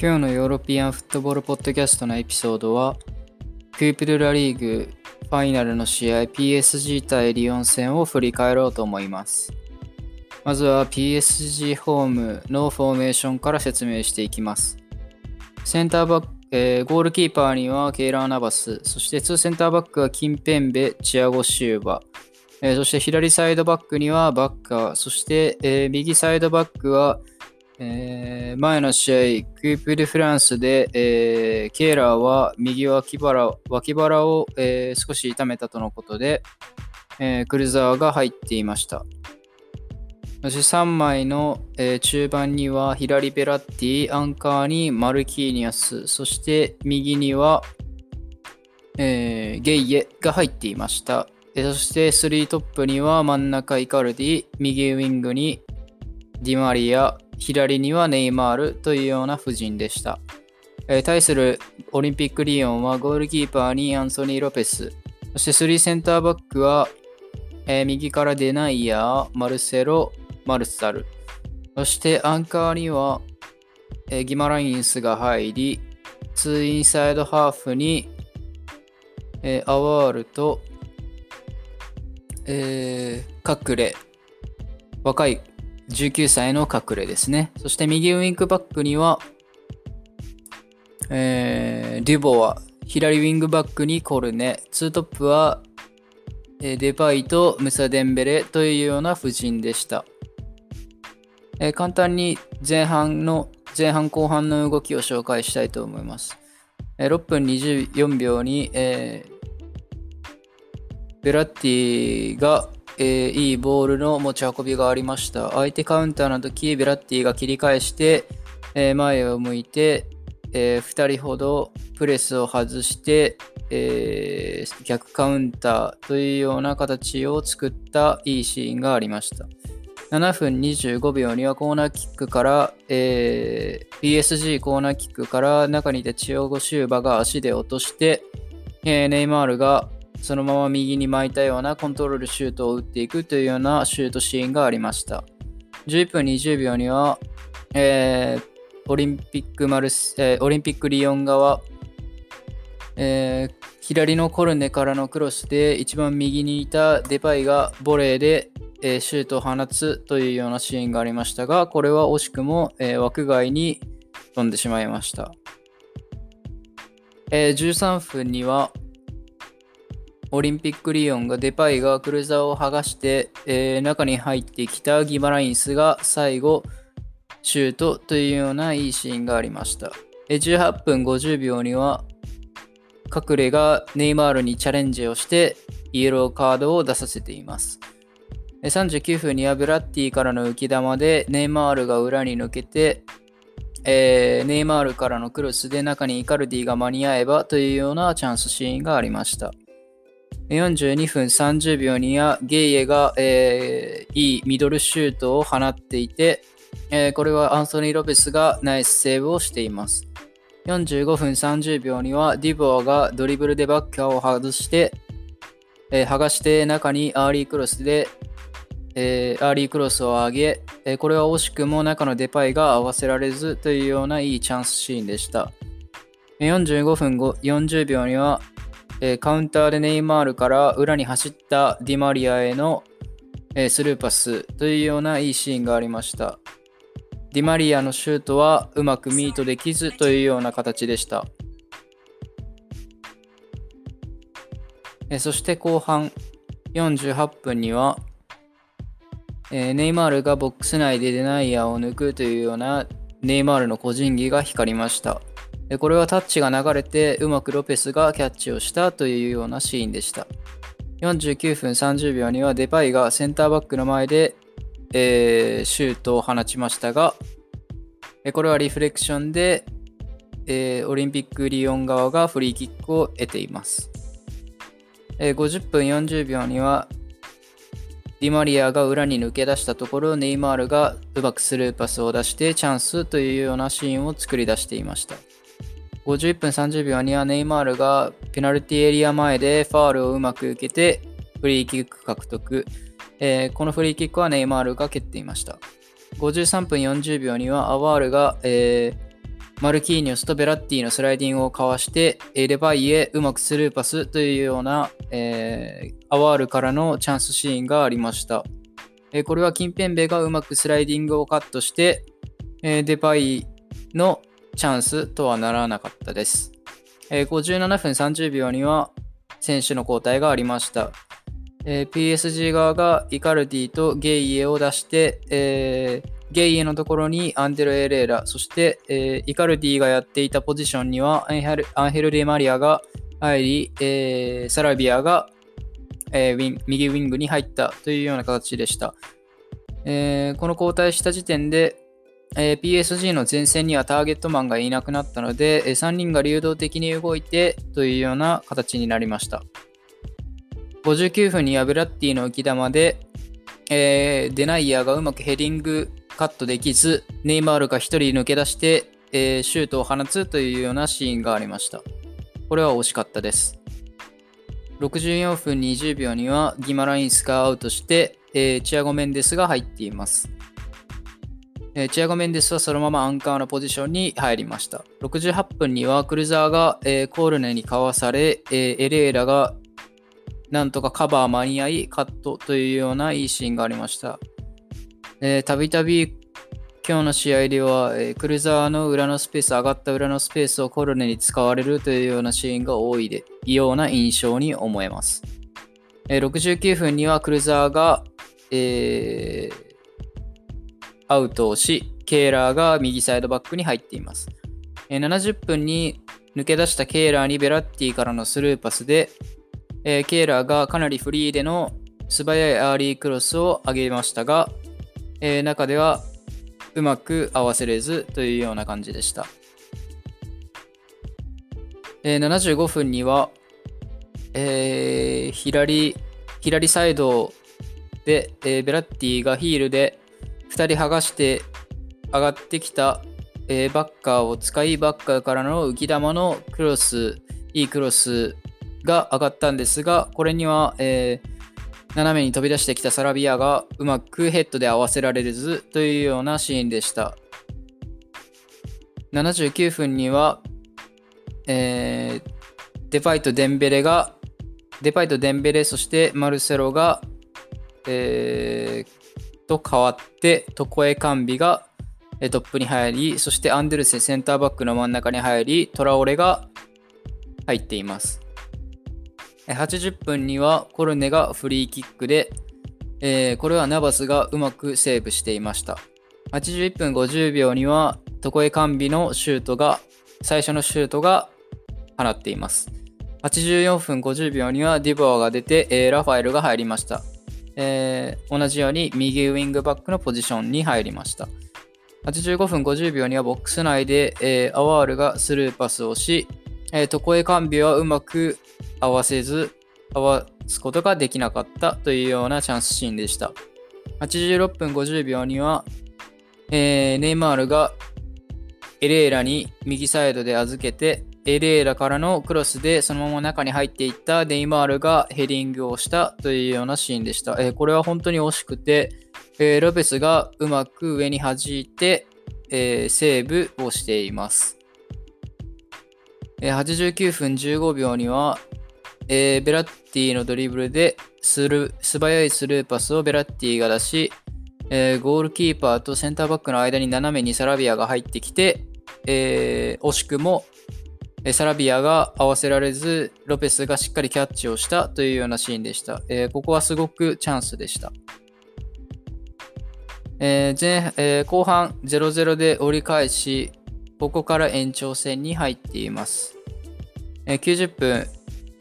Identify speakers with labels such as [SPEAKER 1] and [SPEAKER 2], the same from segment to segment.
[SPEAKER 1] 今日のヨーロピアンフットボールポッドキャストのエピソードは、クープドゥラリーグファイナルの試合 PSG 対リオン戦を振り返ろうと思います。まずは PSG ホームのフォーメーションから説明していきます。センターバック、えー、ゴールキーパーにはケイラー・ナバス、そして2センターバックはキンペンベ、チアゴ・シウバ、えー、そして左サイドバックにはバッカー、そして、えー、右サイドバックはえー、前の試合、クープ・デ・フランスで、えー、ケーラーは右脇腹脇腹を、えー、少し痛めたとのことで、えクルザーが入っていました。そして3枚の、え中盤には左ベラッティ、アンカーにマルキーニアス、そして右には、えゲイエが入っていました。そして3トップには真ん中イカルディ、右ウィングにディマリア、左にはネイマールというような布陣でした。えー、対するオリンピックリオンはゴールキーパーにアンソニー・ロペス、そして3センターバックは、えー、右からデナイヤー、マルセロ、マルサル、そしてアンカーには、えー、ギマラインスが入り、2インサイドハーフに、えー、アワールと、えー、カクレ、若い19歳の隠れですね。そして右ウィングバックには、えー、デュボア、左ウィングバックにコルネ、ツートップは、えー、デパイとムサデンベレというような布陣でした。えー、簡単に前半の前半後半の動きを紹介したいと思います。えー、6分24秒に、えー、ベラッティがえー、いいボールの持ち運びがありました。相手カウンターの時、ベラッティが切り返して、えー、前を向いて、えー、2人ほどプレスを外して、えー、逆カウンターというような形を作ったいいシーンがありました。7分25秒にはコーナーキックから、えー、PSG コーナーキックから中にいたチオゴシューバが足で落として、えー、ネイマールがそのまま右に巻いたようなコントロールシュートを打っていくというようなシュートシーンがありました。11分20秒には、えー、オリンピックマルス、えー、オリンピックリヨン側、えー、左のコルネからのクロスで一番右にいたデパイがボレーで、えー、シュートを放つというようなシーンがありましたが、これは惜しくも、え、枠外に飛んでしまいました。えー、13分には、オリンピックリオンがデパイがクルーザーを剥がして、えー、中に入ってきたギマラインスが最後シュートというようないいシーンがありました。18分50秒にはカクレがネイマールにチャレンジをしてイエローカードを出させています。39分にはブラッティからの浮き球でネイマールが裏に抜けて、えー、ネイマールからのクロスで中にイカルディが間に合えばというようなチャンスシーンがありました。42分30秒にはゲイエが、えー、いいミドルシュートを放っていて、えー、これはアンソニー・ロペスがナイスセーブをしています。45分30秒にはデュボワがドリブルでバッカーを外して、えー、剥がして中にアーリークロスで、えー、アーリークロスを上げ、え、これは惜しくも中のデパイが合わせられずというようないいチャンスシーンでした。45分40秒にはえー、カウンターでネイマールから裏に走ったディマリアへの、えー、スルーパスというようないいシーンがありました。ディマリアのシュートはうまくミートできずというような形でした。え、そして後半48分には、えネイマールがボックス内でデナイヤーを抜くというようなネイマールの個人技が光りました。これはタッチが流れてうまくロペスがキャッチをしたというようなシーンでした。49分30秒にはデパイがセンターバックの前で、えー、シュートを放ちましたが、これはリフレクションで、えー、オリンピックリオン側がフリーキックを得ています。えー、50分40秒にはディマリアが裏に抜け出したところネイマールがうまくスルーパスを出してチャンスというようなシーンを作り出していました。51分30秒にはネイマールがペナルティエリア前でファールをうまく受けてフリーキック獲得、えー、このフリーキックはネイマールが蹴っていました53分40秒にはアワールが、えー、マルキーニョスとベラッティのスライディングをかわして、レバイへうまくスルーパスというような、えー、アワールからのチャンスシーンがありました。えー、これはキンペンベがうまくスライディングをカットして、えー、デバイのチャンスとはならなかったです。えー、57分30秒には選手の交代がありました。えー、PSG 側がイカルディとゲイエを出して、えー、ゲイエのところにアンデル・エレーラ、そして、えー、イカルディがやっていたポジションにはアンヘル・デ・マリアが入り、えー、サラビアが、えー、ウィン右ウィングに入ったというような形でした。えー、この交代した時点で、えー、PSG の前線にはターゲットマンがいなくなったので、えー、3人が流動的に動いてというような形になりました。59分にはブラッティの浮き球で、えー、デナイヤーがうまくヘディングカットできず、ネイマールが1人抜け出して、えー、シュートを放つというようなシーンがありました。これは惜しかったです。64分20秒にはギマラインスがアウトして、えー、チアゴ・メンデスが入っています。えー、チアゴ・メンデスはそのままアンカーのポジションに入りました。68分にはクルザーが、えー、コールネにかわされ、えエレーラがなんとかカバー間に合いカットというようないいシーンがありました。たびたび今日の試合では、えー、クルザーの裏のスペース、上がった裏のスペースをコロネに使われるというようなシーンが多いでような印象に思えます。えー、69分にはクルザーが、えー、アウトをし、ケーラーが右サイドバックに入っています。70分に抜け出したケーラーにベラッティからのスルーパスで、え、ケーラーがかなりフリーでの素早いアーリークロスを上げましたが、え、中ではうまく合わせれずというような感じでした。えー、75分には、えー、左左サイドで、えー、ベラッティがヒールで2人剥がして上がってきた、えー、バッカーを使いバッカーからの浮き球のクロスいいクロスが上がったんですがこれには、えー、斜めに飛び出してきたサラビアがうまくヘッドで合わせられずというようなシーンでした。79分には、えー、デパイとデンベレが、デパイとデンベレ、そしてマルセロが、えー、と変わって、トコエカンビがトップに入り、そしてアンデルセンセンターバックの真ん中に入り、トラオレが入っています。80分にはコルネがフリーキックで、えー、これはナバスがうまくセーブしていました。81分50秒にはトコエカンビのシュートが、最初のシュートが放っています。84分50秒にはディボアが出て、えー、ラファエルが入りました、えー、同じように右ウィングバックのポジションに入りました。85分50秒にはボックス内で、えー、アワールがスルーパスをし、えー、トコエカンビはうまく合わせず、合わすことができなかったというようなチャンスシーンでした。86分50秒には、えー、ネイマールがエレーラに右サイドで預けて、エレーラからのクロスでそのまま中に入っていったネイマールがヘディングをしたというようなシーンでした。えー、これは本当に惜しくて、えー、ロペスがうまく上に弾いて、えー、セーブをしています。え89分15秒には、え、ベラッティのドリブルでスル素早いスルーパスをベラッティが出し、え、ゴールキーパーとセンターバックの間に斜めにサラビアが入ってきて、え、惜しくもサラビアが合わせられず、ロペスがしっかりキャッチをしたというようなシーンでした。えー、ここはすごくチャンスでした。えー前えー、後半0-0で折り返し、ここから延長戦に入っています。えー、90分、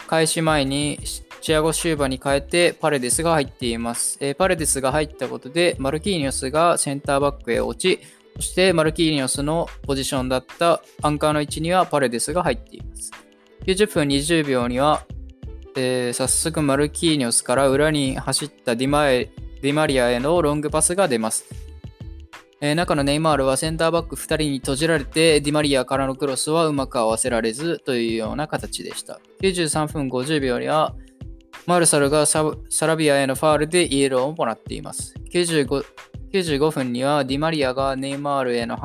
[SPEAKER 1] 開始前にチアゴ・シューバに変えてパレデスが入っています。えー、パレデスが入ったことでマルキーニョスがセンターバックへ落ち、そしてマルキーニョスのポジションだったアンカーの位置にはパレデスが入っています。90分20秒には、えー、早速マルキーニョスから裏に走ったディマディマリアへのロングパスが出ます。えー、中のネイマールはセンターバック2人に閉じられて、ディマリアからのクロスはうまく合わせられずというような形でした。93分50秒には、マルサルがサラビアへのファールでイエローをもらっています。95 95分にはディマリアがネイマールへの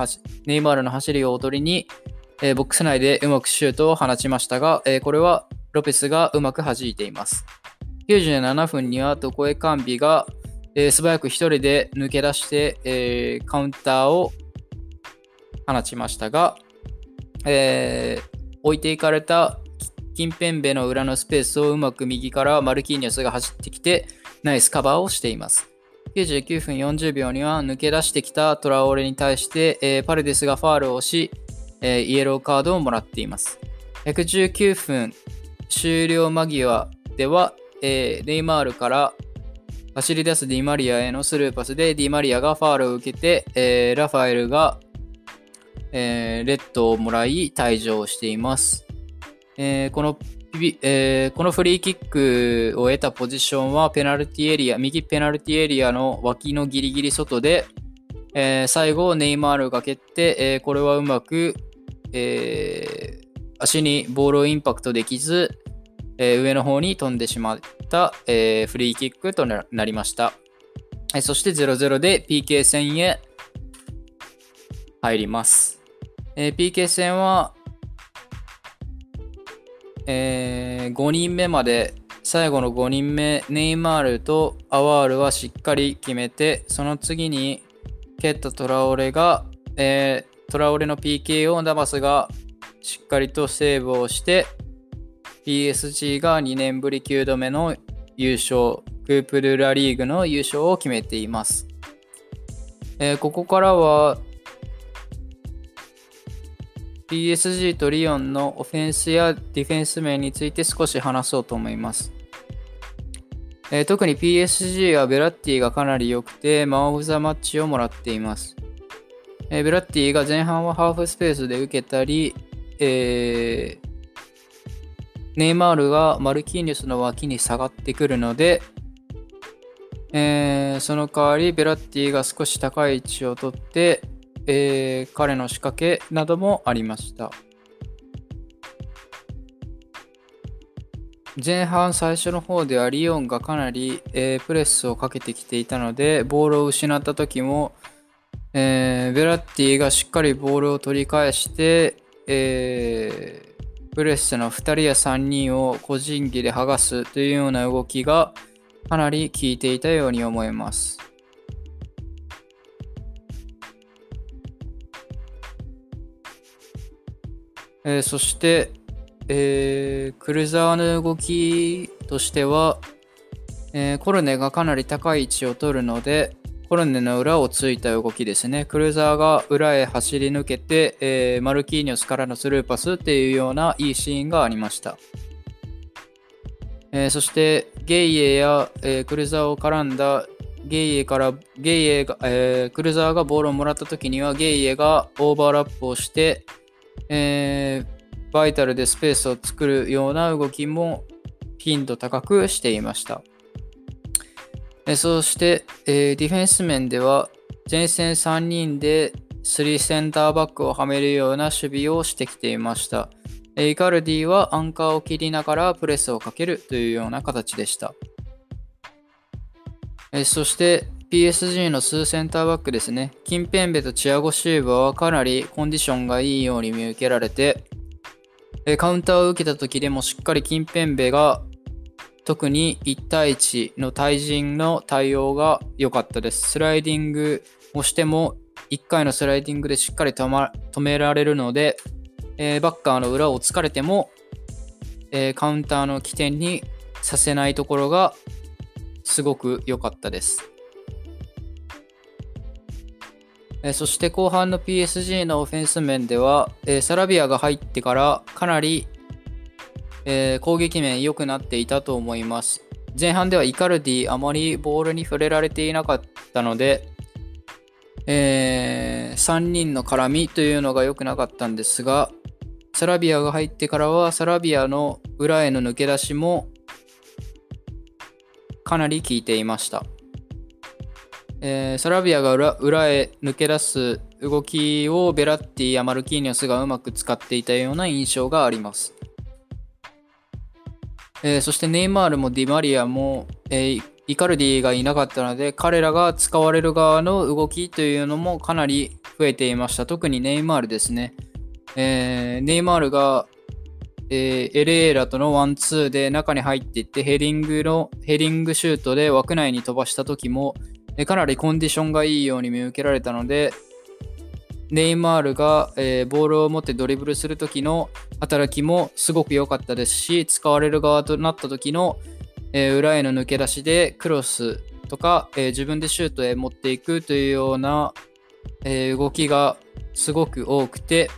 [SPEAKER 1] ネイマールの走りを踊りに、えー、ボックス内でうまくシュートを放ちましたが、えー、これはロペスがうまく弾いています。97分にはトコエカンビが、えー、素早く1人で抜け出して、えー、カウンターを放ちましたが、えー、置いていかれたキンペンベの裏のスペースをうまく右からマルキーニョスが走ってきてナイスカバーをしています。99分40秒には抜け出してきたトラオレに対して、えー、パレデスがファールをし、えー、イエローカードをもらっています。119分終了間際では、えー、ネイマールから走り出すディマリアへのスルーパスでディマリアがファールを受けて、えー、ラファエルが、えー、レッドをもらい退場しています。えー、このえー、このフリーキックを得たポジションはペナルティエリア、右ペナルティエリアの脇のギリギリ外で、えー、最後ネイマールが蹴って、えー、これはうまく、え足にボールをインパクトできず、え上の方に飛んでしまった、えフリーキックとなりました。えそして0-0で PK 戦へ入ります。え PK 戦はえー、5人目まで最後の5人目ネイマールとアワールはしっかり決めてその次に蹴ったトラオレが、えー、トラオレの PK をダバスがしっかりとセーブをして PSG が2年ぶり9度目の優勝クープルラリーグの優勝を決めています、えー、ここからは PSG とリオンのオフェンスやディフェンス面について少し話そうと思います。えー、特に PSG はベラッティがかなり良くて、マン・オブ・ザ・マッチをもらっています。えー、ベラッティが前半はハーフスペースで受けたり、えー、ネイマールがマルキーニュスの脇に下がってくるので、えー、その代わりベラッティが少し高い位置を取って、えー、彼の仕掛けなどもありました。前半最初の方ではリオンがかなり、えー、プレスをかけてきていたのでボールを失った時も、えー、ベラッティがしっかりボールを取り返して、えー、プレスの2人や3人を個人技で剥がすというような動きがかなり効いていたように思います。えー、そして、えー、クルーザーの動きとしては、えー、コルネがかなり高い位置を取るので、コルネの裏をついた動きですね。クルーザーが裏へ走り抜けて、えー、マルキーニョスからのスルーパスっていうようないいシーンがありました。えー、そしてゲイエや、えー、クルーザーを絡んだゲイエからゲイエが、えー、クルーザーがボールをもらった時にはゲイエがオーバーラップをして、えー、バイタルでスペースを作るような動きも頻度高くしていました。えそして、えー、ディフェンス面では前線3人で3センターバックをはめるような守備をしてきていました。イカルディはアンカーを切りながらプレスをかけるというような形でした。えそして PSG の数センターバックですね。キンペンベとチアゴ・シューバはかなりコンディションがいいように見受けられて、カウンターを受けた時でもしっかりキンペンベが特に1対1の対人の対応が良かったです。スライディングをしても1回のスライディングでしっかり止,、ま、止められるので、えー、バッカーの裏を突かれても、えー、カウンターの起点にさせないところがすごく良かったです。えそして後半の PSG のオフェンス面では、えサラビアが入ってからかなり、え攻撃面良くなっていたと思います。前半ではイカルディあまりボールに触れられていなかったので、えー、3人の絡みというのが良くなかったんですが、サラビアが入ってからはサラビアの裏への抜け出しもかなり効いていました。えー、サラビアが裏裏へ抜け出す動きをベラッティやマルキーニョスがうまく使っていたような印象があります。えー、そしてネイマールもディマリアも、えー、イカルディがいなかったので、彼らが使われる側の動きというのもかなり増えていました。特にネイマールですね。えー、ネイマールが、えー、エレーラとのワンツーで中に入っていってヘディングのヘディングシュートで枠内に飛ばした時も、え、かなりコンディションがいいように見受けられたのでネイマールが、えー、ボールを持ってドリブルする時の働きもすごく良かったですし使われる側となった時の、えー、裏への抜け出しでクロスとか、えー、自分でシュートへ持っていくというような、え動きがすごく多くて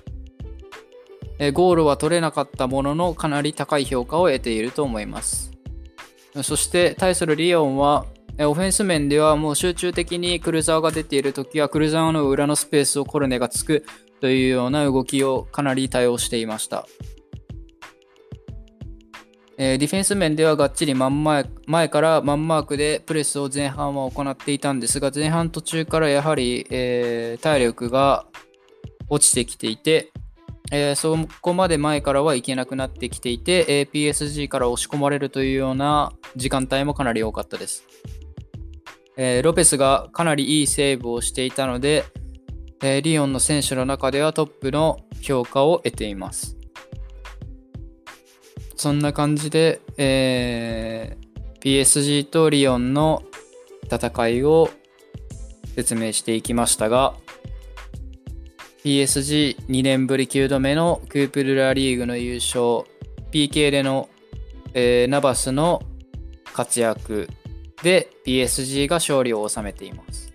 [SPEAKER 1] えゴールは取れなかったもののかなり高い評価を得ていると思います。そして対するリオンはオフェンス面ではもう集中的にクルーザーが出ているときはクルーザーの裏のスペースをコルネがつくというような動きをかなり対応していました。えディフェンス面ではがっちり真ん前前からマンマークでプレスを前半は行っていたんですが前半途中からやはり、えー、体力が落ちてきていてえー、そこまで前からはいけなくなってきていて、え PSG から押し込まれるというような時間帯もかなり多かったです。えー、ロペスがかなりいいセーブをしていたので、えリオンの選手の中ではトップの評価を得ています。そんな感じで、え PSG とリオンの戦いを説明していきましたが、PSG2 年ぶり9度目のクープルラリーグの優勝 PK での、えー、ナバスの活躍で PSG が勝利を収めています。